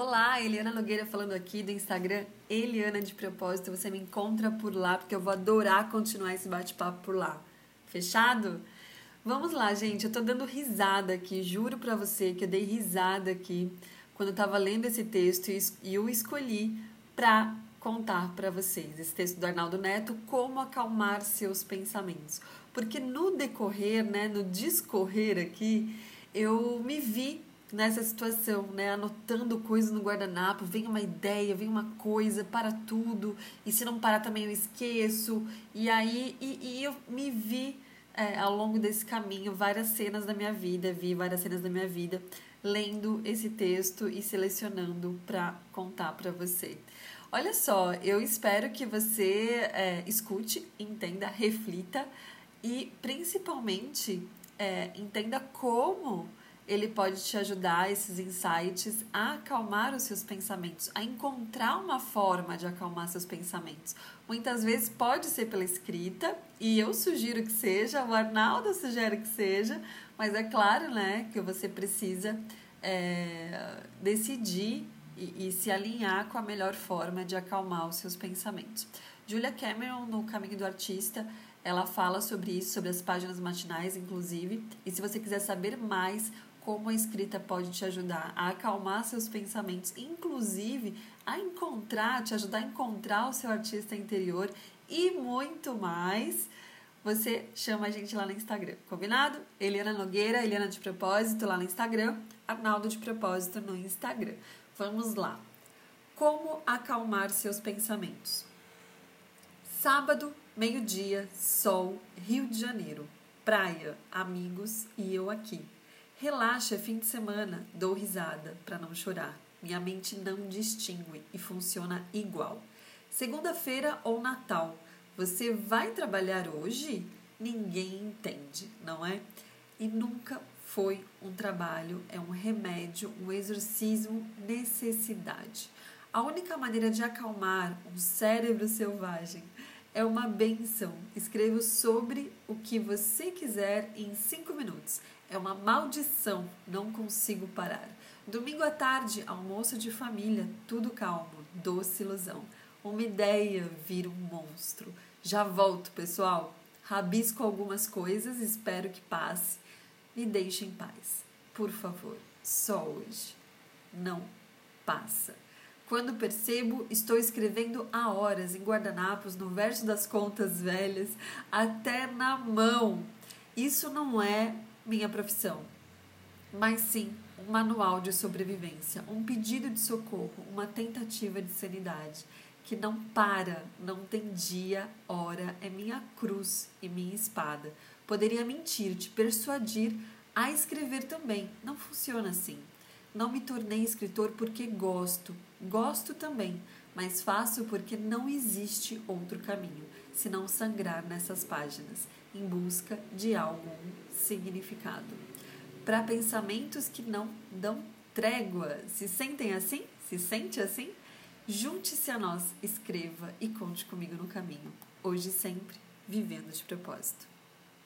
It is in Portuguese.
Olá, Eliana Nogueira falando aqui do Instagram Eliana de Propósito. Você me encontra por lá porque eu vou adorar continuar esse bate-papo por lá. Fechado? Vamos lá, gente. Eu tô dando risada aqui, juro pra você que eu dei risada aqui quando eu tava lendo esse texto e eu escolhi pra contar para vocês esse texto do Arnaldo Neto, como acalmar seus pensamentos. Porque no decorrer, né, no discorrer aqui, eu me vi nessa situação, né? Anotando coisas no guardanapo, vem uma ideia, vem uma coisa, para tudo, e se não parar também eu esqueço. E aí, e, e eu me vi é, ao longo desse caminho várias cenas da minha vida, vi várias cenas da minha vida lendo esse texto e selecionando para contar para você. Olha só, eu espero que você é, escute, entenda, reflita e principalmente é, entenda como ele pode te ajudar, esses insights, a acalmar os seus pensamentos, a encontrar uma forma de acalmar seus pensamentos. Muitas vezes pode ser pela escrita, e eu sugiro que seja, o Arnaldo sugere que seja, mas é claro né, que você precisa é, decidir e, e se alinhar com a melhor forma de acalmar os seus pensamentos. Julia Cameron, no Caminho do Artista, ela fala sobre isso, sobre as páginas matinais, inclusive. E se você quiser saber mais como a escrita pode te ajudar a acalmar seus pensamentos, inclusive a encontrar, te ajudar a encontrar o seu artista interior e muito mais, você chama a gente lá no Instagram, combinado? Eliana Nogueira, Eliana de Propósito lá no Instagram, Arnaldo de Propósito no Instagram. Vamos lá. Como acalmar seus pensamentos? Sábado, meio-dia, sol, Rio de Janeiro, praia, amigos e eu aqui. Relaxa, é fim de semana, dou risada para não chorar. Minha mente não distingue e funciona igual. Segunda-feira ou Natal, você vai trabalhar hoje? Ninguém entende, não é? E nunca foi um trabalho, é um remédio, um exorcismo, necessidade. A única maneira de acalmar um cérebro selvagem é uma benção. Escreva sobre o que você quiser em cinco minutos. É uma maldição, não consigo parar. Domingo à tarde, almoço de família, tudo calmo, doce ilusão. Uma ideia vira um monstro. Já volto, pessoal. Rabisco algumas coisas, espero que passe. Me deixe em paz. Por favor, só hoje. Não passa. Quando percebo, estou escrevendo há horas em guardanapos, no verso das contas velhas, até na mão. Isso não é minha profissão, mas sim um manual de sobrevivência, um pedido de socorro, uma tentativa de sanidade que não para, não tem dia, hora, é minha cruz e minha espada. Poderia mentir, te persuadir a escrever também. Não funciona assim. Não me tornei escritor porque gosto, gosto também, mas faço porque não existe outro caminho senão sangrar nessas páginas em busca de algum significado. Para pensamentos que não dão trégua, se sentem assim? Se sente assim? Junte-se a nós, escreva e conte comigo no caminho. Hoje e sempre, vivendo de propósito.